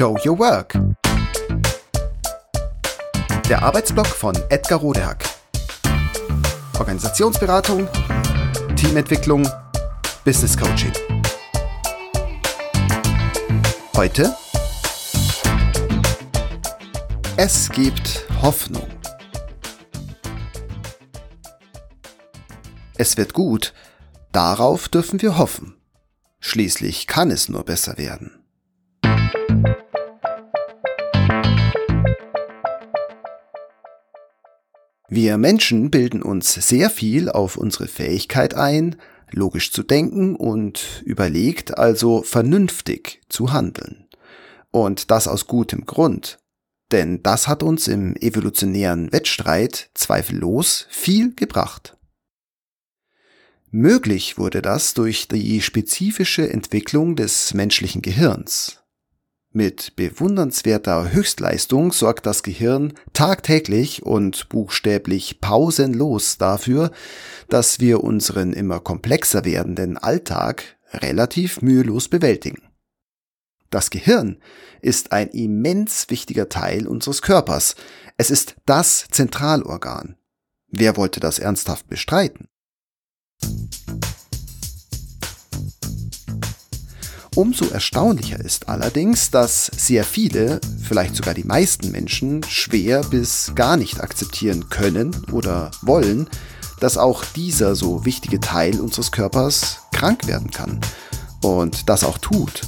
Show Your Work. Der Arbeitsblock von Edgar Rodehack. Organisationsberatung, Teamentwicklung, Business Coaching. Heute Es gibt Hoffnung. Es wird gut, darauf dürfen wir hoffen. Schließlich kann es nur besser werden. Wir Menschen bilden uns sehr viel auf unsere Fähigkeit ein, logisch zu denken und überlegt, also vernünftig zu handeln. Und das aus gutem Grund. Denn das hat uns im evolutionären Wettstreit zweifellos viel gebracht. Möglich wurde das durch die spezifische Entwicklung des menschlichen Gehirns, mit bewundernswerter Höchstleistung sorgt das Gehirn tagtäglich und buchstäblich pausenlos dafür, dass wir unseren immer komplexer werdenden Alltag relativ mühelos bewältigen. Das Gehirn ist ein immens wichtiger Teil unseres Körpers. Es ist das Zentralorgan. Wer wollte das ernsthaft bestreiten? Umso erstaunlicher ist allerdings, dass sehr viele, vielleicht sogar die meisten Menschen, schwer bis gar nicht akzeptieren können oder wollen, dass auch dieser so wichtige Teil unseres Körpers krank werden kann und das auch tut.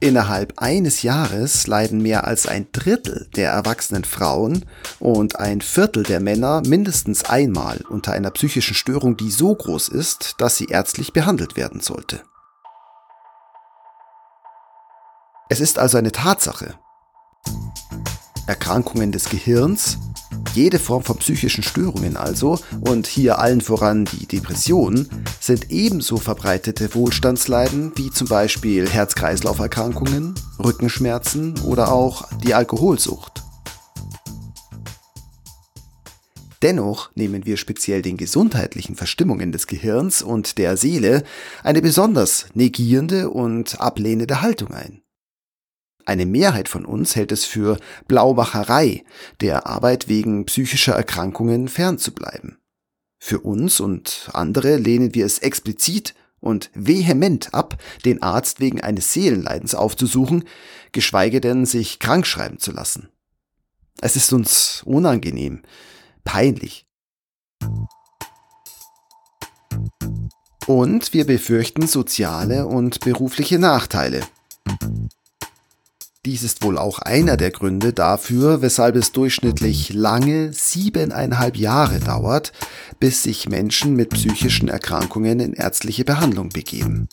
Innerhalb eines Jahres leiden mehr als ein Drittel der erwachsenen Frauen und ein Viertel der Männer mindestens einmal unter einer psychischen Störung, die so groß ist, dass sie ärztlich behandelt werden sollte. Es ist also eine Tatsache. Erkrankungen des Gehirns, jede Form von psychischen Störungen also, und hier allen voran die Depression, sind ebenso verbreitete Wohlstandsleiden wie zum Beispiel Herz-Kreislauf-Erkrankungen, Rückenschmerzen oder auch die Alkoholsucht. Dennoch nehmen wir speziell den gesundheitlichen Verstimmungen des Gehirns und der Seele eine besonders negierende und ablehnende Haltung ein. Eine Mehrheit von uns hält es für Blaumacherei, der Arbeit wegen psychischer Erkrankungen fernzubleiben. Für uns und andere lehnen wir es explizit und vehement ab, den Arzt wegen eines Seelenleidens aufzusuchen, geschweige denn sich krankschreiben zu lassen. Es ist uns unangenehm, peinlich. Und wir befürchten soziale und berufliche Nachteile. Dies ist wohl auch einer der Gründe dafür, weshalb es durchschnittlich lange siebeneinhalb Jahre dauert, bis sich Menschen mit psychischen Erkrankungen in ärztliche Behandlung begeben.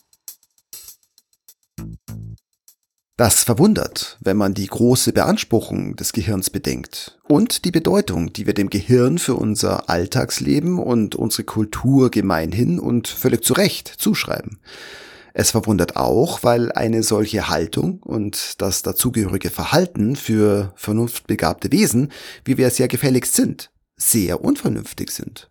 Das verwundert, wenn man die große Beanspruchung des Gehirns bedenkt und die Bedeutung, die wir dem Gehirn für unser Alltagsleben und unsere Kultur gemeinhin und völlig zu Recht zuschreiben. Es verwundert auch, weil eine solche Haltung und das dazugehörige Verhalten für vernunftbegabte Wesen, wie wir es ja gefälligst sind, sehr unvernünftig sind.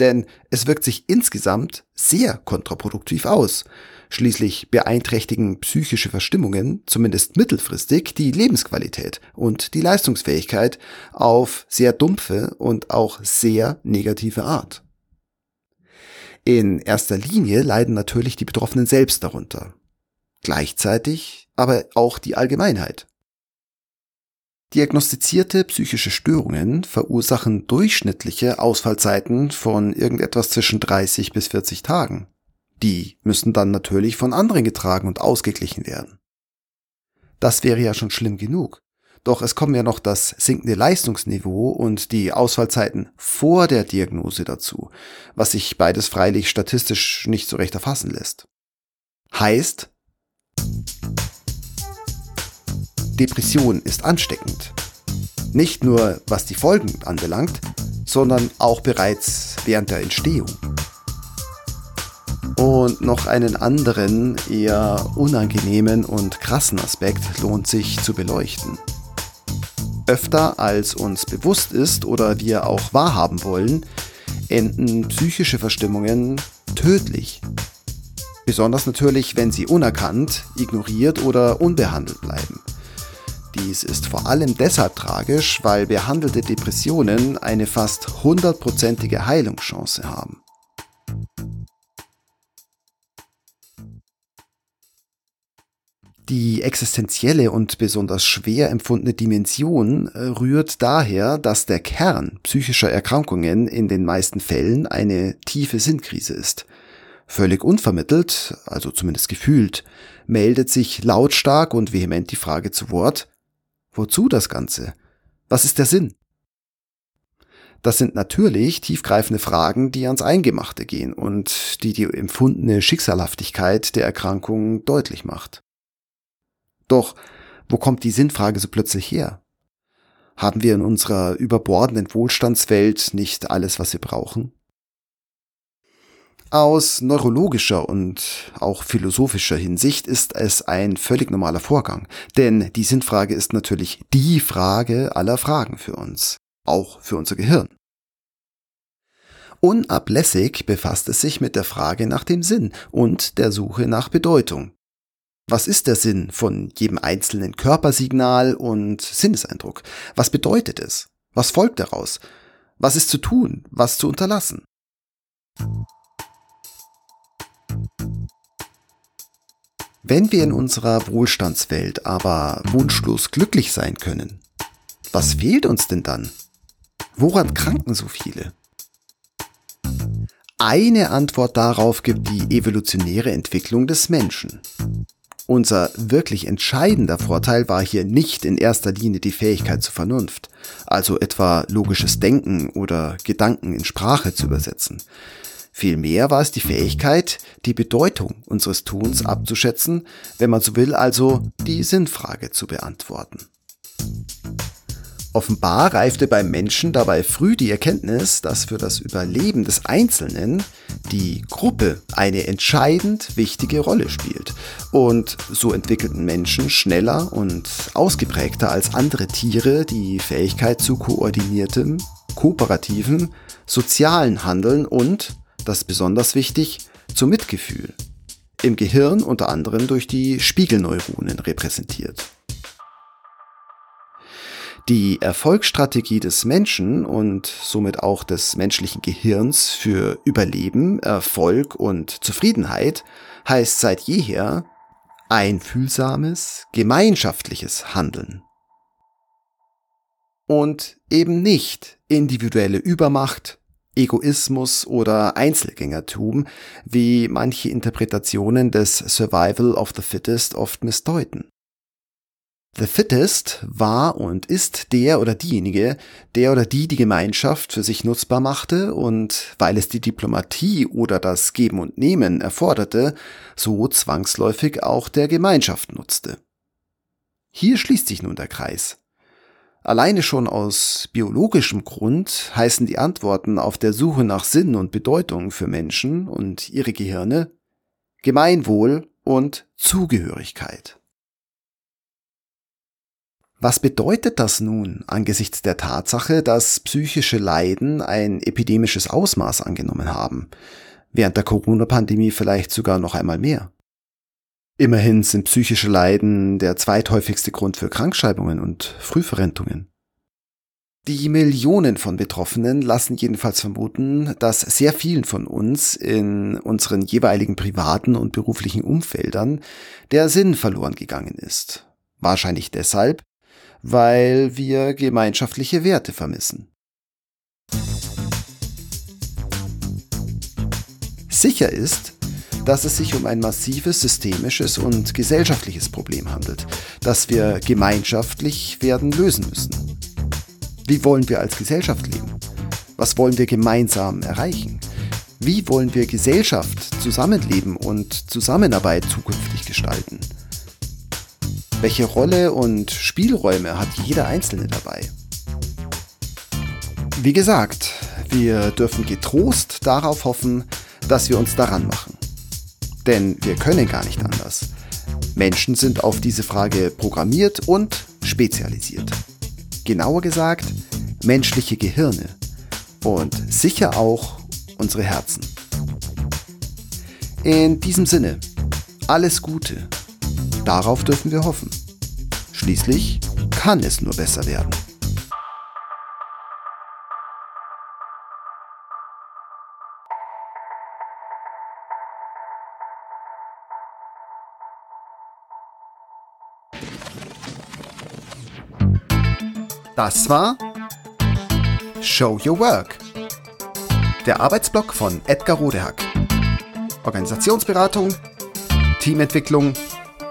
Denn es wirkt sich insgesamt sehr kontraproduktiv aus. Schließlich beeinträchtigen psychische Verstimmungen, zumindest mittelfristig, die Lebensqualität und die Leistungsfähigkeit auf sehr dumpfe und auch sehr negative Art. In erster Linie leiden natürlich die Betroffenen selbst darunter. Gleichzeitig aber auch die Allgemeinheit. Diagnostizierte psychische Störungen verursachen durchschnittliche Ausfallzeiten von irgendetwas zwischen 30 bis 40 Tagen. Die müssen dann natürlich von anderen getragen und ausgeglichen werden. Das wäre ja schon schlimm genug. Doch es kommen ja noch das sinkende Leistungsniveau und die Ausfallzeiten vor der Diagnose dazu, was sich beides freilich statistisch nicht so recht erfassen lässt. Heißt, Depression ist ansteckend. Nicht nur was die Folgen anbelangt, sondern auch bereits während der Entstehung. Und noch einen anderen, eher unangenehmen und krassen Aspekt lohnt sich zu beleuchten öfter als uns bewusst ist oder wir auch wahrhaben wollen, enden psychische Verstimmungen tödlich. Besonders natürlich, wenn sie unerkannt, ignoriert oder unbehandelt bleiben. Dies ist vor allem deshalb tragisch, weil behandelte Depressionen eine fast hundertprozentige Heilungschance haben. Die existenzielle und besonders schwer empfundene Dimension äh, rührt daher, dass der Kern psychischer Erkrankungen in den meisten Fällen eine tiefe Sinnkrise ist. Völlig unvermittelt, also zumindest gefühlt, meldet sich lautstark und vehement die Frage zu Wort, wozu das Ganze? Was ist der Sinn? Das sind natürlich tiefgreifende Fragen, die ans Eingemachte gehen und die die empfundene Schicksalhaftigkeit der Erkrankung deutlich macht. Doch wo kommt die Sinnfrage so plötzlich her? Haben wir in unserer überbordenden Wohlstandswelt nicht alles, was wir brauchen? Aus neurologischer und auch philosophischer Hinsicht ist es ein völlig normaler Vorgang, denn die Sinnfrage ist natürlich die Frage aller Fragen für uns, auch für unser Gehirn. Unablässig befasst es sich mit der Frage nach dem Sinn und der Suche nach Bedeutung. Was ist der Sinn von jedem einzelnen Körpersignal und Sinneseindruck? Was bedeutet es? Was folgt daraus? Was ist zu tun? Was zu unterlassen? Wenn wir in unserer Wohlstandswelt aber wunschlos glücklich sein können, was fehlt uns denn dann? Woran kranken so viele? Eine Antwort darauf gibt die evolutionäre Entwicklung des Menschen. Unser wirklich entscheidender Vorteil war hier nicht in erster Linie die Fähigkeit zur Vernunft, also etwa logisches Denken oder Gedanken in Sprache zu übersetzen. Vielmehr war es die Fähigkeit, die Bedeutung unseres Tuns abzuschätzen, wenn man so will, also die Sinnfrage zu beantworten. Offenbar reifte beim Menschen dabei früh die Erkenntnis, dass für das Überleben des Einzelnen die Gruppe eine entscheidend wichtige Rolle spielt. Und so entwickelten Menschen schneller und ausgeprägter als andere Tiere die Fähigkeit zu koordiniertem, kooperativen, sozialen Handeln und, das besonders wichtig, zu Mitgefühl. Im Gehirn unter anderem durch die Spiegelneuronen repräsentiert. Die Erfolgsstrategie des Menschen und somit auch des menschlichen Gehirns für Überleben, Erfolg und Zufriedenheit heißt seit jeher einfühlsames, gemeinschaftliches Handeln. Und eben nicht individuelle Übermacht, Egoismus oder Einzelgängertum, wie manche Interpretationen des Survival of the Fittest oft missdeuten. The Fittest war und ist der oder diejenige, der oder die die Gemeinschaft für sich nutzbar machte und weil es die Diplomatie oder das Geben und Nehmen erforderte, so zwangsläufig auch der Gemeinschaft nutzte. Hier schließt sich nun der Kreis. Alleine schon aus biologischem Grund heißen die Antworten auf der Suche nach Sinn und Bedeutung für Menschen und ihre Gehirne Gemeinwohl und Zugehörigkeit. Was bedeutet das nun angesichts der Tatsache, dass psychische Leiden ein epidemisches Ausmaß angenommen haben? Während der Corona-Pandemie vielleicht sogar noch einmal mehr. Immerhin sind psychische Leiden der zweithäufigste Grund für Krankschreibungen und Frühverrentungen. Die Millionen von Betroffenen lassen jedenfalls vermuten, dass sehr vielen von uns in unseren jeweiligen privaten und beruflichen Umfeldern der Sinn verloren gegangen ist. Wahrscheinlich deshalb, weil wir gemeinschaftliche Werte vermissen. Sicher ist, dass es sich um ein massives systemisches und gesellschaftliches Problem handelt, das wir gemeinschaftlich werden lösen müssen. Wie wollen wir als Gesellschaft leben? Was wollen wir gemeinsam erreichen? Wie wollen wir Gesellschaft, Zusammenleben und Zusammenarbeit zukünftig gestalten? Welche Rolle und Spielräume hat jeder Einzelne dabei? Wie gesagt, wir dürfen getrost darauf hoffen, dass wir uns daran machen. Denn wir können gar nicht anders. Menschen sind auf diese Frage programmiert und spezialisiert. Genauer gesagt, menschliche Gehirne und sicher auch unsere Herzen. In diesem Sinne, alles Gute. Darauf dürfen wir hoffen. Schließlich kann es nur besser werden. Das war Show Your Work. Der Arbeitsblock von Edgar Rodehack. Organisationsberatung, Teamentwicklung,